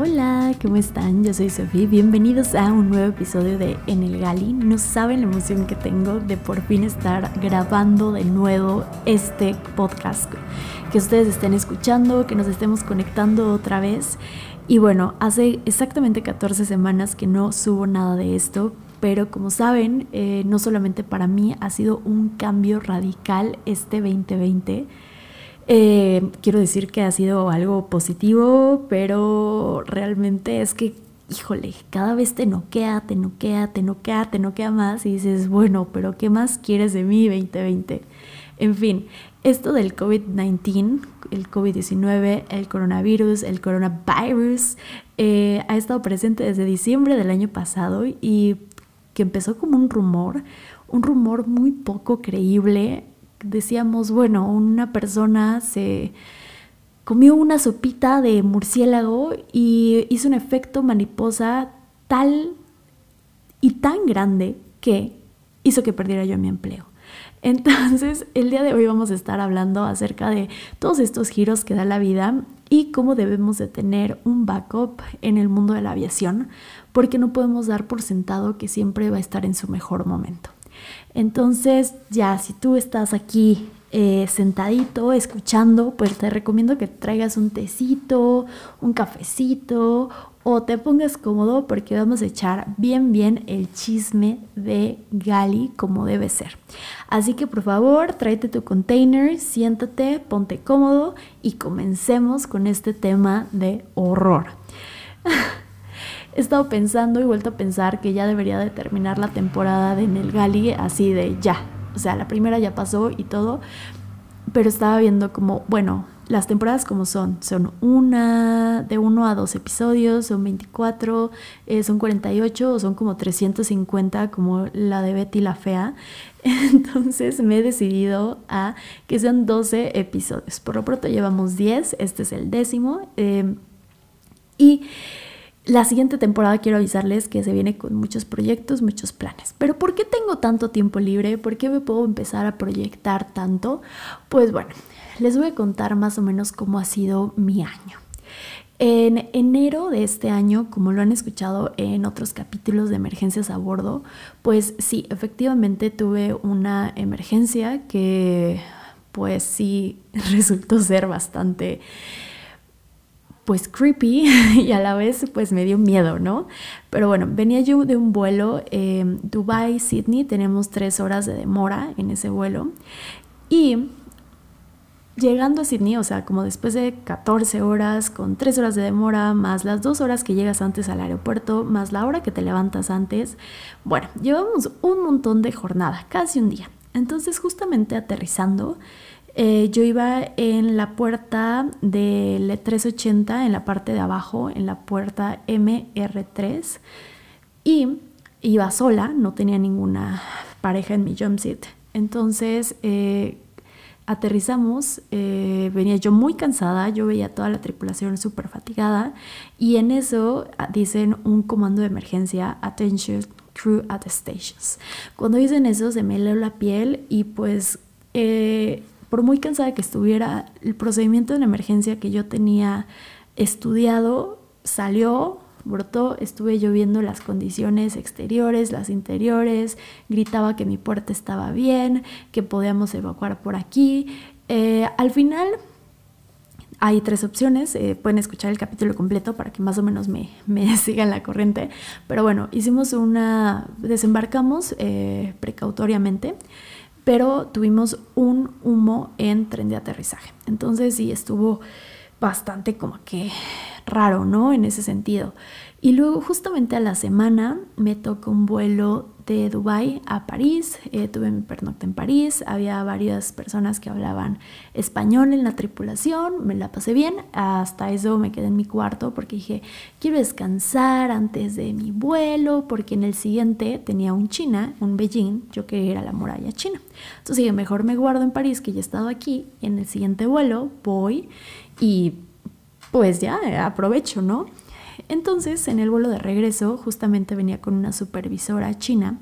Hola, ¿cómo están? Yo soy Sofía. Bienvenidos a un nuevo episodio de En el Gali. No saben la emoción que tengo de por fin estar grabando de nuevo este podcast. Que ustedes estén escuchando, que nos estemos conectando otra vez. Y bueno, hace exactamente 14 semanas que no subo nada de esto, pero como saben, eh, no solamente para mí ha sido un cambio radical este 2020 eh, quiero decir que ha sido algo positivo, pero realmente es que, híjole, cada vez te noquea, te noquea, te noquea, te noquea más y dices, bueno, pero ¿qué más quieres de mí 2020? En fin, esto del COVID-19, el COVID-19, el coronavirus, el coronavirus, eh, ha estado presente desde diciembre del año pasado y que empezó como un rumor, un rumor muy poco creíble decíamos, bueno, una persona se comió una sopita de murciélago y hizo un efecto mariposa tal y tan grande que hizo que perdiera yo mi empleo. Entonces, el día de hoy vamos a estar hablando acerca de todos estos giros que da la vida y cómo debemos de tener un backup en el mundo de la aviación, porque no podemos dar por sentado que siempre va a estar en su mejor momento. Entonces, ya, si tú estás aquí eh, sentadito, escuchando, pues te recomiendo que traigas un tecito, un cafecito o te pongas cómodo porque vamos a echar bien, bien el chisme de Gali como debe ser. Así que por favor, tráete tu container, siéntate, ponte cómodo y comencemos con este tema de horror. he estado pensando y vuelto a pensar que ya debería de terminar la temporada de Nelgali así de ya. O sea, la primera ya pasó y todo, pero estaba viendo como, bueno, las temporadas como son, son una, de uno a dos episodios, son 24, eh, son 48 o son como 350 como la de Betty la Fea. Entonces me he decidido a que sean 12 episodios. Por lo pronto llevamos 10, este es el décimo. Eh, y la siguiente temporada quiero avisarles que se viene con muchos proyectos, muchos planes. Pero ¿por qué tengo tanto tiempo libre? ¿Por qué me puedo empezar a proyectar tanto? Pues bueno, les voy a contar más o menos cómo ha sido mi año. En enero de este año, como lo han escuchado en otros capítulos de emergencias a bordo, pues sí, efectivamente tuve una emergencia que pues sí resultó ser bastante pues creepy y a la vez pues me dio miedo, ¿no? Pero bueno, venía yo de un vuelo eh, Dubai-Sydney, tenemos tres horas de demora en ese vuelo y llegando a Sydney, o sea, como después de 14 horas, con tres horas de demora, más las dos horas que llegas antes al aeropuerto, más la hora que te levantas antes, bueno, llevamos un montón de jornada, casi un día. Entonces justamente aterrizando, eh, yo iba en la puerta del 380, en la parte de abajo, en la puerta MR3, y iba sola, no tenía ninguna pareja en mi jump. Entonces, eh, aterrizamos, eh, venía yo muy cansada, yo veía toda la tripulación súper fatigada y en eso ah, dicen un comando de emergencia, attention crew at the stations. Cuando dicen eso se me heló la piel y pues por muy cansada que estuviera, el procedimiento de emergencia que yo tenía estudiado salió, brotó, estuve yo viendo las condiciones exteriores, las interiores, gritaba que mi puerta estaba bien, que podíamos evacuar por aquí. Eh, al final hay tres opciones, eh, pueden escuchar el capítulo completo para que más o menos me, me sigan la corriente, pero bueno, hicimos una, desembarcamos eh, precautoriamente pero tuvimos un humo en tren de aterrizaje. Entonces sí, estuvo bastante como que raro, ¿no? En ese sentido. Y luego justamente a la semana me tocó un vuelo de Dubai a París, eh, tuve mi pernocte en París, había varias personas que hablaban español en la tripulación, me la pasé bien, hasta eso me quedé en mi cuarto porque dije, quiero descansar antes de mi vuelo, porque en el siguiente tenía un China, un Beijing, yo quería ir a la muralla china. Entonces dije, mejor me guardo en París, que ya he estado aquí, en el siguiente vuelo voy y pues ya aprovecho, ¿no? Entonces, en el vuelo de regreso, justamente venía con una supervisora china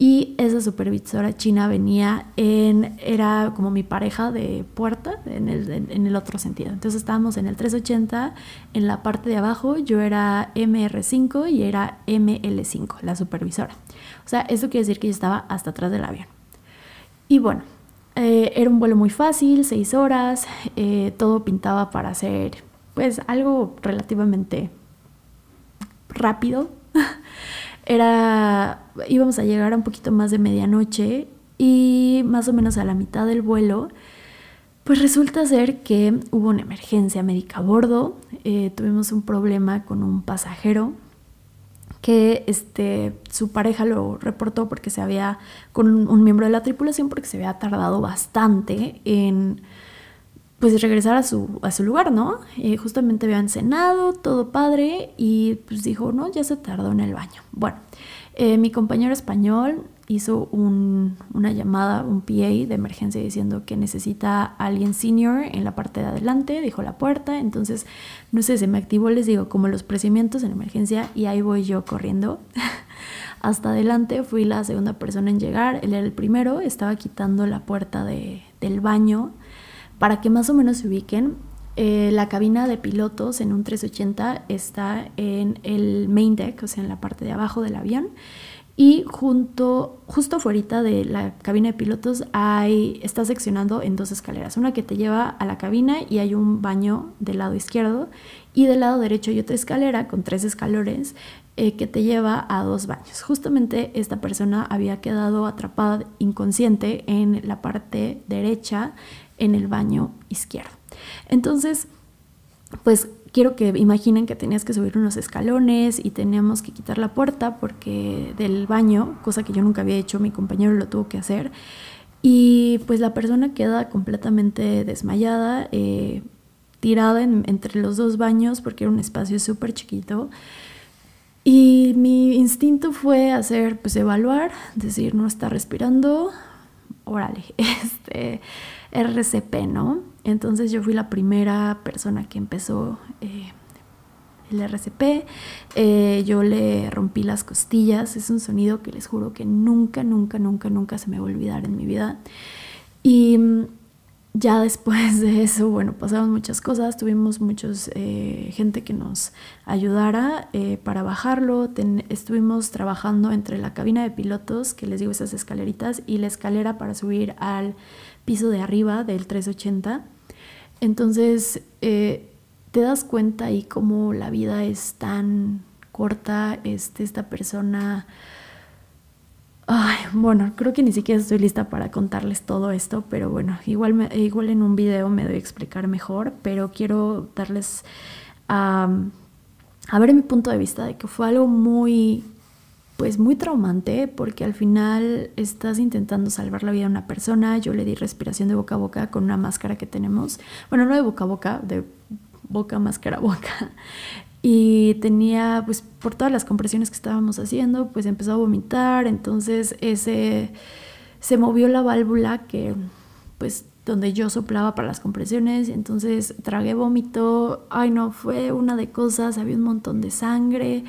Y esa supervisora china venía en, era como mi pareja de puerta en el, en el otro sentido. Entonces estábamos en el 380, en la parte de abajo yo era MR5 y era ML5, la supervisora. O sea, eso quiere decir que yo estaba hasta atrás del avión. Y bueno, eh, era un vuelo muy fácil, seis horas, eh, todo pintaba para ser pues algo relativamente rápido. era, íbamos a llegar a un poquito más de medianoche y más o menos a la mitad del vuelo, pues resulta ser que hubo una emergencia médica a bordo, eh, tuvimos un problema con un pasajero que este, su pareja lo reportó porque se había, con un, miembro de la tripulación, porque se había tardado bastante en pues regresar a su, a su lugar, ¿no? Eh, justamente habían cenado, todo padre, y pues dijo, no, ya se tardó en el baño. Bueno, eh, mi compañero español hizo una llamada, un PA de emergencia diciendo que necesita alguien senior en la parte de adelante, dijo la puerta, entonces, no sé, se me activó, les digo, como los procedimientos en emergencia y ahí voy yo corriendo. Hasta adelante fui la segunda persona en llegar, él era el primero, estaba quitando la puerta de, del baño para que más o menos se ubiquen. Eh, la cabina de pilotos en un 380 está en el main deck, o sea, en la parte de abajo del avión y junto, justo afuera de la cabina de pilotos hay, está seccionando en dos escaleras, una que te lleva a la cabina y hay un baño del lado izquierdo y del lado derecho hay otra escalera con tres escalones eh, que te lleva a dos baños. Justamente esta persona había quedado atrapada inconsciente en la parte derecha en el baño izquierdo. Entonces, pues quiero que imaginen que tenías que subir unos escalones y teníamos que quitar la puerta porque del baño, cosa que yo nunca había hecho, mi compañero lo tuvo que hacer. Y pues la persona queda completamente desmayada, eh, tirada entre los dos baños porque era un espacio súper chiquito. Y mi instinto fue hacer, pues evaluar, decir, no está respirando, órale, este, RCP, ¿no? Entonces yo fui la primera persona que empezó eh, el RCP. Eh, yo le rompí las costillas. Es un sonido que les juro que nunca, nunca, nunca, nunca se me va a olvidar en mi vida. Y mm, ya después de eso, bueno, pasaron muchas cosas. Tuvimos muchos eh, gente que nos ayudara para bajarlo. estuvimos trabajando entre la cabina de pilotos, que les digo esas escaleritas, y la escalera para subir al piso de arriba del 380. Entonces, eh, te das cuenta ahí cómo la vida es tan corta, este, esta persona... Ay, bueno, creo que ni siquiera estoy lista para contarles todo esto, pero bueno, igual, me, igual en un video me doy a explicar mejor, pero quiero darles a ver mi punto de vista de que fue algo muy pues muy traumante porque al final estás intentando salvar la vida de una persona. Yo le di respiración de boca a boca con una máscara que tenemos. Bueno, no de boca a boca, de boca, máscara, boca. Y tenía, pues por todas las compresiones que estábamos haciendo, pues empezó a vomitar. Entonces ese, se movió la válvula que, pues donde yo soplaba para las compresiones. Entonces tragué vómito. Ay, no, fue una de cosas. Había un montón de sangre.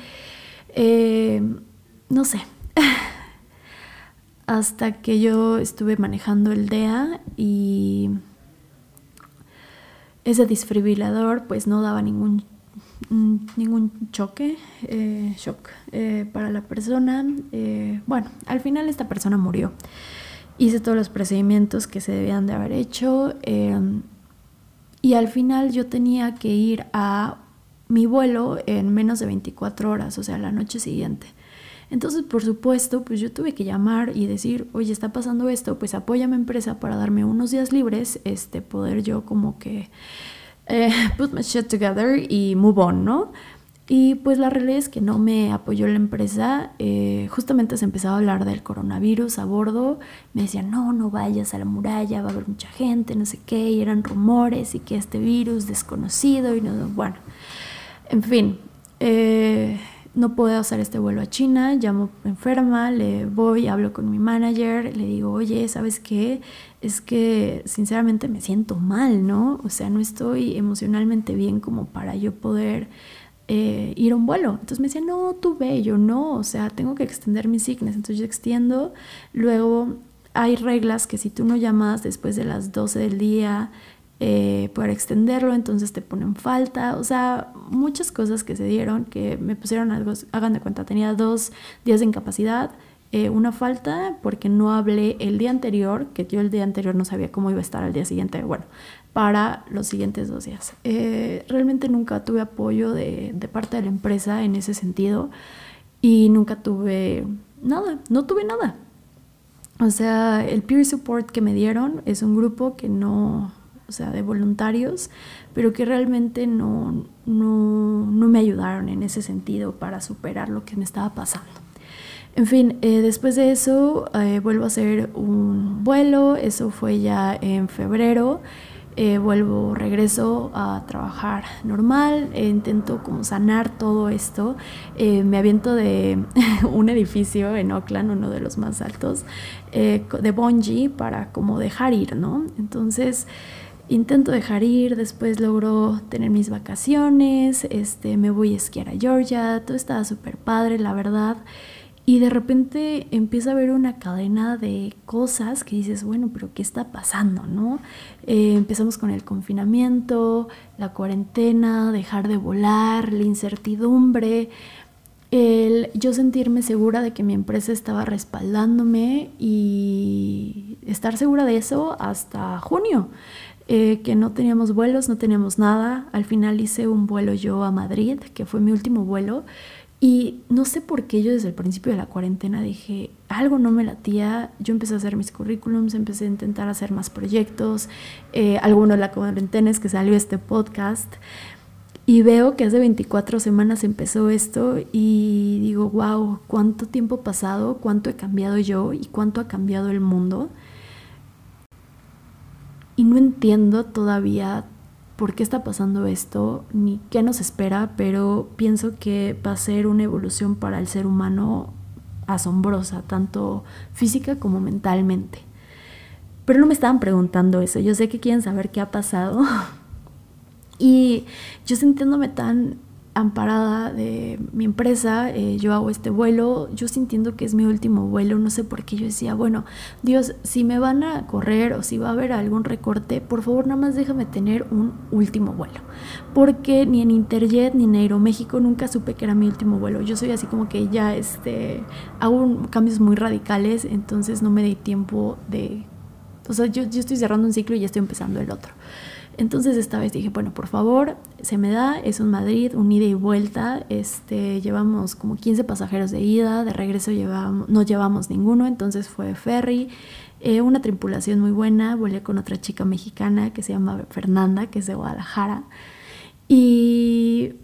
Eh, no sé, hasta que yo estuve manejando el DEA y ese desfibrilador pues no daba ningún, ningún choque, eh, shock eh, para la persona. Eh, bueno, al final esta persona murió. Hice todos los procedimientos que se debían de haber hecho y al final yo tenía que ir a mi vuelo en menos de 24 horas, o sea, la noche siguiente. Entonces, por supuesto, pues yo tuve que llamar y decir, oye, está pasando esto, pues apóyame empresa para darme unos días libres, este, poder yo como que eh, put my shit together y move on, ¿no? Y pues la realidad es que no me apoyó la empresa. Eh, justamente se empezaba a hablar del coronavirus a bordo. Me decían, no, no vayas a la muralla, va a haber mucha gente, no sé qué. Y eran rumores y que este virus desconocido y no, bueno. En fin, eh, no puedo hacer este vuelo a China, llamo enferma, le voy, hablo con mi manager, le digo, oye, ¿sabes qué? Es que sinceramente me siento mal, ¿no? O sea, no estoy emocionalmente bien como para yo poder eh, ir a un vuelo. Entonces me decía, no, tú ve, yo no, o sea, tengo que extender mi sickness. Entonces yo extiendo, luego hay reglas que si tú no llamas después de las 12 del día, eh, para extenderlo, entonces te ponen falta, o sea, muchas cosas que se dieron que me pusieron algo, hagan de cuenta, tenía dos días de incapacidad, eh, una falta porque no hablé el día anterior, que yo el día anterior no sabía cómo iba a estar al día siguiente, bueno, para los siguientes dos días. Eh, realmente nunca tuve apoyo de, de parte de la empresa en ese sentido y nunca tuve nada, no tuve nada. O sea, el peer support que me dieron es un grupo que no, o sea, de voluntarios, pero que realmente no, no, no me ayudaron en ese sentido para superar lo que me estaba pasando. En fin, eh, después de eso eh, vuelvo a hacer un vuelo, eso fue ya en febrero. Eh, vuelvo, regreso a trabajar normal, intento como sanar todo esto. me aviento de un edificio en Oakland, uno de los más altos, de bungee para como dejar ir, ¿no? Entonces intento dejar ir, después logro tener mis vacaciones, este, me voy a esquiar a Georgia, todo estaba súper padre, la verdad. Y de repente empieza a haber una cadena de cosas que dices, bueno, pero ¿qué está pasando? ¿no? Eh, empezamos con el confinamiento, la cuarentena, dejar de volar, la incertidumbre, el yo sentirme segura de que mi empresa estaba respaldándome y estar segura de eso hasta junio. Eh, que no teníamos vuelos, no teníamos nada. Al final hice un vuelo yo a Madrid, que fue mi último vuelo. Y no sé por qué yo desde el principio de la cuarentena dije, algo no me latía. Yo empecé a hacer mis currículums, empecé a intentar hacer más proyectos. Eh, alguno de la cuarentena es que salió este podcast. Y veo que hace 24 semanas empezó esto y digo, wow, cuánto tiempo ha pasado, cuánto he cambiado yo y cuánto ha cambiado el mundo y no entiendo todavía por qué está pasando esto ni qué nos espera, pero pienso que va a ser una evolución para el ser humano asombrosa, tanto física como mentalmente. Pero no me estaban preguntando eso, yo sé que quieren saber qué ha pasado. y yo sintiéndome tan amparada de mi empresa, eh, yo hago este vuelo, yo sintiendo que es mi último vuelo, no sé por qué yo decía, bueno, Dios, si me van a correr o si va a haber algún recorte, por favor nada más déjame tener un último vuelo, porque ni en Interjet ni en Aeroméxico nunca supe que era mi último vuelo, yo soy así como que ya este, hago cambios muy radicales, entonces no me di tiempo de, o sea, yo, yo estoy cerrando un ciclo y ya estoy empezando el otro. Entonces esta vez dije, bueno, por favor, se me da, es un Madrid, un ida y vuelta, este, llevamos como 15 pasajeros de ida, de regreso no llevamos ninguno, entonces fue ferry, eh, una tripulación muy buena, volé con otra chica mexicana que se llama Fernanda, que es de Guadalajara, y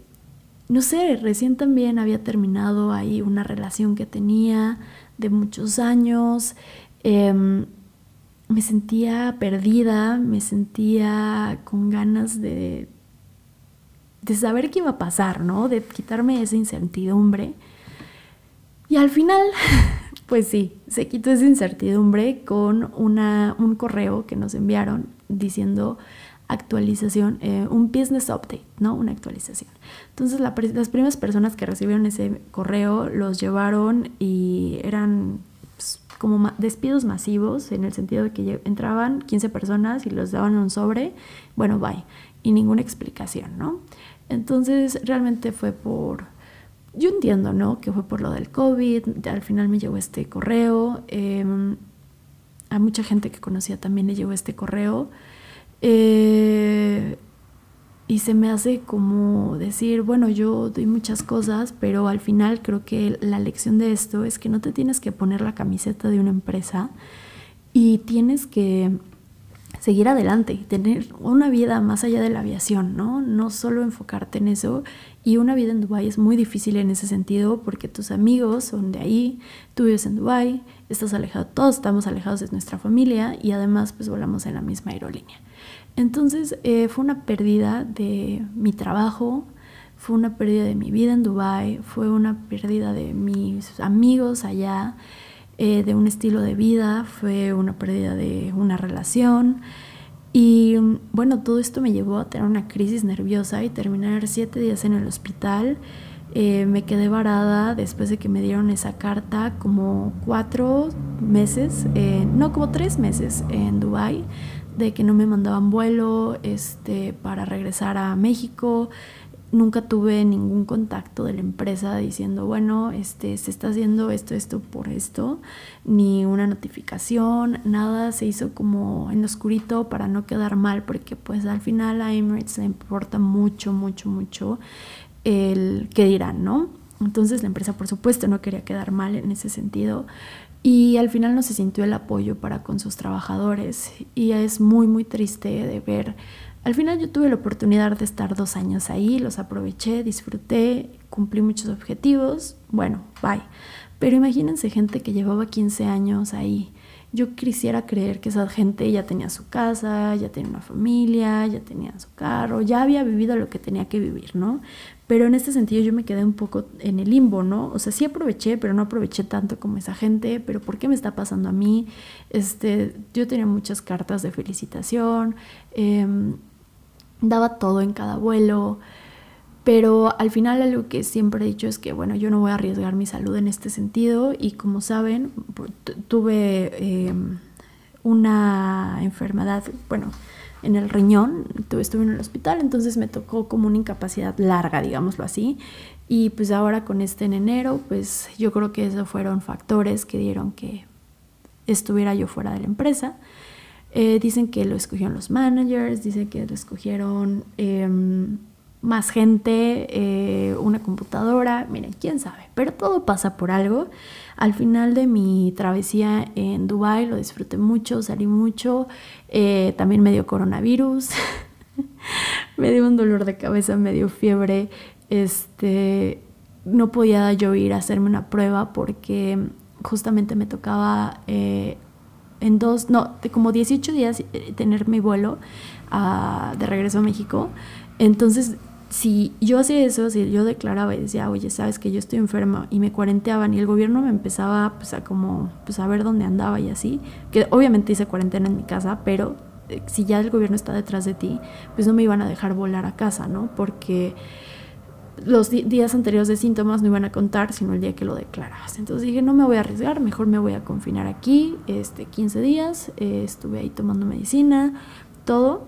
no sé, recién también había terminado ahí una relación que tenía de muchos años. Em, me sentía perdida, me sentía con ganas de, de saber qué iba a pasar, ¿no? De quitarme esa incertidumbre. Y al final, pues sí, se quitó esa incertidumbre con una, un correo que nos enviaron diciendo actualización, eh, un business update, ¿no? Una actualización. Entonces las primeras personas que recibieron ese correo los llevaron y eran como despidos masivos, en el sentido de que entraban 15 personas y los daban un sobre, bueno, bye, y ninguna explicación, ¿no? Entonces realmente fue por, yo entiendo, ¿no? Que fue por lo del COVID, al final me llegó este correo, em, a mucha gente que conocía también le llegó este correo. Eh, y se me hace como decir, bueno, yo doy muchas cosas, pero al final creo que la lección de esto es que no te tienes que poner la camiseta de una empresa y tienes que seguir adelante y tener una vida más allá de la aviación, ¿no? No solo enfocarte en eso. Y una vida en Dubái es muy difícil en ese sentido porque tus amigos son de ahí, tú vives en Dubái, estás alejado, todos estamos alejados de nuestra familia y además pues volamos en la misma aerolínea. Entonces eh, fue una pérdida de mi trabajo, fue una pérdida de mi vida en Dubai, fue una pérdida de mis amigos allá, eh, de un estilo de vida, fue una pérdida de una relación Y bueno, todo esto me llevó a tener una crisis nerviosa y terminar siete días en el hospital. Eh, me quedé varada después de que me dieron esa carta como cuatro meses, no, como tres meses en Dubai de que no me mandaban vuelo este, para regresar a México. Nunca tuve ningún contacto de la empresa diciendo, bueno, este, se está haciendo esto, esto por esto, ni una notificación, nada, se hizo como en oscurito para no quedar mal, porque pues al final a Emirates le importa mucho, mucho, mucho el qué dirán, ¿no? Entonces la empresa por supuesto no quería quedar mal en ese sentido y al final no se sintió el apoyo para con sus trabajadores y es muy muy triste de ver. Al final yo tuve la oportunidad de estar dos años ahí, los aproveché, disfruté, cumplí muchos objetivos, bueno, bye. Pero imagínense gente que llevaba 15 años ahí. Yo quisiera creer que esa gente ya tenía su casa, ya tenía una familia, ya tenía su carro, ya había vivido lo que tenía que vivir, ¿no? Pero en este sentido yo me quedé un poco en el limbo, ¿no? O sea, sí aproveché, pero no aproveché tanto como esa gente, pero ¿por qué me está pasando a mí? Este, yo tenía muchas cartas de felicitación, em, daba todo en cada vuelo, pero al final algo que siempre he dicho es que, bueno, yo no voy a arriesgar mi salud en este sentido y como saben, tuve em, una enfermedad, bueno, en el riñón, estuve en el hospital, entonces me tocó como una incapacidad larga, digámoslo así. Y pues ahora con este en enero, pues yo creo que esos fueron factores que dieron que estuviera yo fuera de la empresa. Eh, dicen que lo escogieron los managers, dicen que lo escogieron em, más gente, eh, una computadora, miren, quién sabe, pero todo pasa por algo. Al final de mi travesía en Dubai lo disfruté mucho, salí mucho, eh, también me dio coronavirus, me dio un dolor de cabeza, me dio fiebre, este, no podía yo ir a hacerme una prueba porque justamente me tocaba eh, en dos, no, como 18 días tener mi vuelo ah, de regreso a México. Entonces si yo hacía eso, si yo declaraba y decía, oye, sabes que yo estoy enferma y me cuarenteaban y el gobierno me empezaba pues a como, pues a ver dónde andaba y así, que obviamente hice cuarentena en mi casa, pero eh, si ya el gobierno está detrás de ti, pues no me iban a dejar volar a casa, ¿no? Porque los días anteriores de síntomas no iban a contar, sino el día que lo declaras. Entonces dije, no me voy a arriesgar, mejor me voy a confinar aquí, este, 15 días, eh, estuve ahí tomando medicina, todo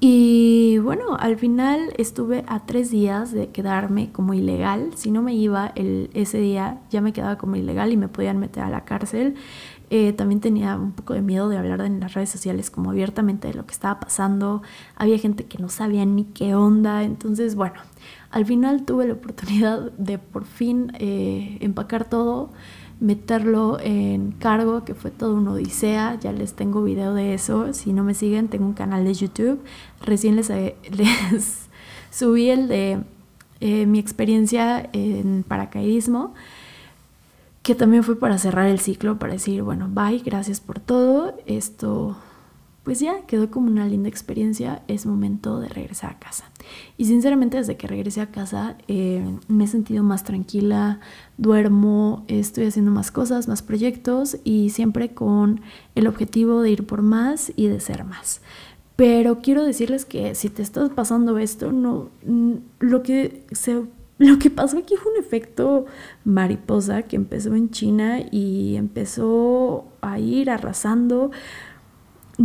y bueno, al final estuve a tres días de quedarme como ilegal. Si no me iba el, ese día, ya me quedaba como ilegal y me podían meter a la cárcel. Eh, también tenía un poco de miedo de hablar en las redes sociales como abiertamente de lo que estaba pasando. Había gente que no sabía ni qué onda. Entonces, bueno, al final tuve la oportunidad de por fin eh, empacar todo meterlo en cargo, que fue todo una odisea. Ya les tengo video de eso. Si no me siguen, tengo un canal de YouTube. Recién les, eh, les subí el de eh, mi experiencia en paracaidismo, que también fue para cerrar el ciclo, para decir, bueno, bye, gracias por todo. Esto pues ya quedó como una linda experiencia, es momento de regresar a casa. Y sinceramente desde que regresé a casa eh, me he sentido más tranquila, duermo, estoy haciendo más cosas, más proyectos y siempre con el objetivo de ir por más y de ser más. Pero quiero decirles que si te estás pasando esto, no, lo que se lo que pasó aquí fue un efecto mariposa que empezó en China y empezó a ir arrasando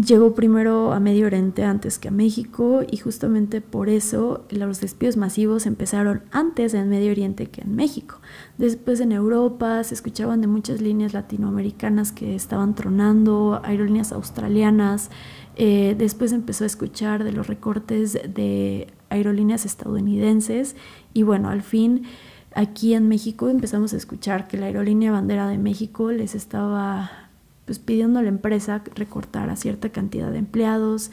llegó primero a Medio Oriente antes que a México y justamente por eso los despidos masivos empezaron antes en Medio Oriente que en México. Después en Europa se escuchaban de muchas líneas latinoamericanas que estaban tronando, aerolíneas australianas. Eh, después empezó a escuchar de los recortes de aerolíneas estadounidenses y bueno, al fin aquí en México empezamos a escuchar que la aerolínea bandera de México les estaba pues pidiendo a la empresa recortar a cierta cantidad de empleados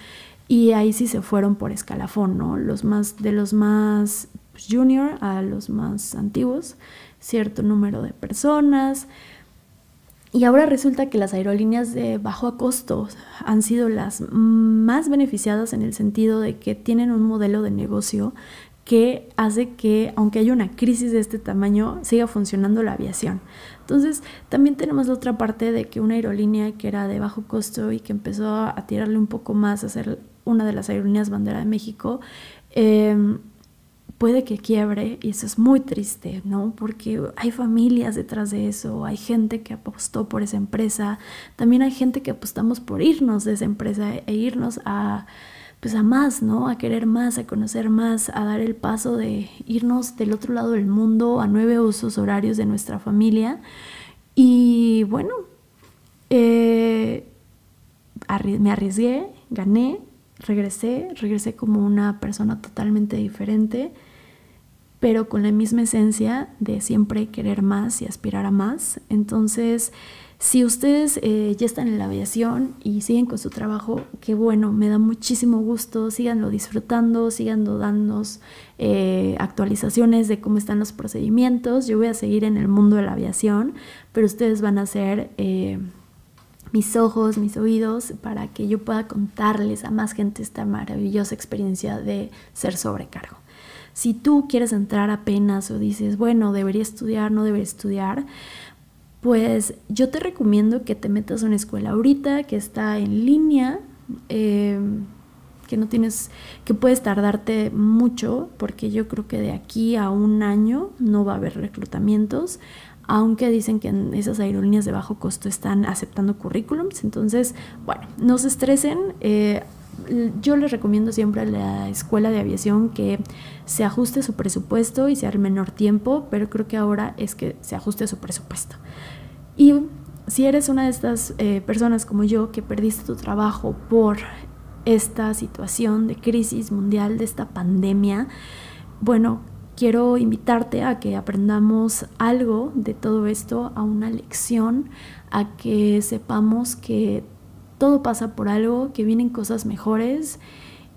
y ahí sí se fueron por escalafón, ¿no? Los más, de los más junior a los más antiguos, cierto número de personas. Y ahora resulta que las aerolíneas de bajo costo han sido las más beneficiadas en el sentido de que tienen un modelo de negocio que hace que, aunque haya una crisis de este tamaño, siga funcionando la aviación. Entonces, también tenemos la otra parte de que una aerolínea que era de bajo costo y que empezó a tirarle un poco más a ser una de las aerolíneas bandera de México, em, puede que quiebre y eso es muy triste, ¿no? Porque hay familias detrás de eso, hay gente que apostó por esa empresa, también hay gente que apostamos por irnos de esa empresa e irnos a pues a más, ¿no? A querer más, a conocer más, a dar el paso de irnos del otro lado del mundo a nueve usos horarios de nuestra familia. Y bueno, eh, me arriesgué, gané, regresé, regresé como una persona totalmente diferente, pero con la misma esencia de siempre querer más y aspirar a más. Entonces, si ustedes eh, ya están en la aviación y siguen con su trabajo, qué bueno, me da muchísimo gusto, síganlo disfrutando, sigan dándonos eh, actualizaciones de cómo están los procedimientos. Yo voy a seguir en el mundo de la aviación, pero ustedes van a ser eh, mis ojos, mis oídos, para que yo pueda contarles a más gente esta maravillosa experiencia de ser sobrecargo. Si tú quieres entrar apenas o dices, bueno, debería estudiar, no debería estudiar, pues yo te recomiendo que te metas a una escuela ahorita que está en línea, eh, que no tienes, que puedes tardarte mucho, porque yo creo que de aquí a un año no va a haber reclutamientos, aunque dicen que en esas aerolíneas de bajo costo están aceptando currículums. Entonces, bueno, no se estresen. Eh, yo les recomiendo siempre a la escuela de aviación que se ajuste su presupuesto y sea el menor tiempo, pero creo que ahora es que se ajuste su presupuesto. Y si eres una de estas eh, personas como yo que perdiste tu trabajo por esta situación de crisis mundial, de esta pandemia, bueno, quiero invitarte a que aprendamos algo de todo esto, a una lección, a que sepamos que todo pasa por algo, que vienen cosas mejores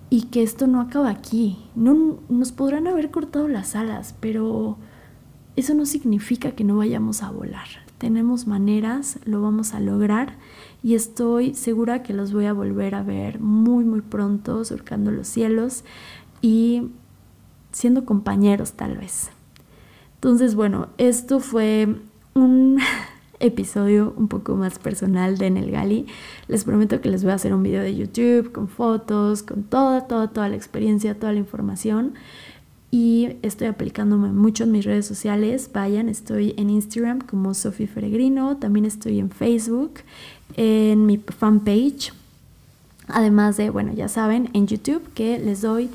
y que esto no acaba aquí. No, nos podrán haber cortado las alas, pero eso no significa que no vayamos a volar. Tenemos maneras, lo vamos a lograr y estoy segura que los voy a volver a ver muy muy pronto surcando los cielos y siendo compañeros tal vez. Entonces, bueno, esto fue un episodio un poco más personal de En el Gali. Les prometo que les voy a hacer un video de YouTube con fotos, con toda, toda, toda la experiencia, toda la información. Y estoy aplicándome mucho en mis redes sociales. Vayan, estoy en Instagram como Sofía Feregrino. También estoy en Facebook, en mi fanpage. Además de, bueno, ya saben, en YouTube que les doy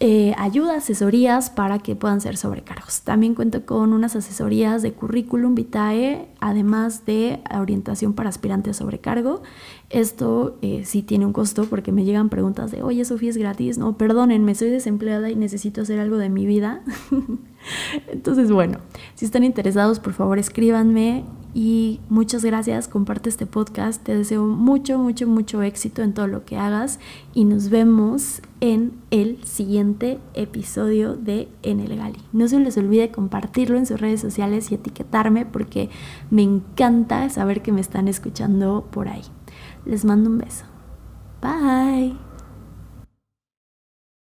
eh, ayuda, asesorías para que puedan ser sobrecargos. También cuento con unas asesorías de currículum vitae, además de orientación para aspirantes a sobrecargo. Esto eh, sí tiene un costo porque me llegan preguntas de, oye, Sofía, es gratis. No, perdónenme, soy desempleada y necesito hacer algo de mi vida. Entonces, bueno, si están interesados, por favor escríbanme y muchas gracias, comparte este podcast, te deseo mucho, mucho, mucho éxito en todo lo que hagas y nos vemos en el siguiente episodio de En el Gali. No se les olvide compartirlo en sus redes sociales y etiquetarme porque me encanta saber que me están escuchando por ahí. Les mando un beso. Bye.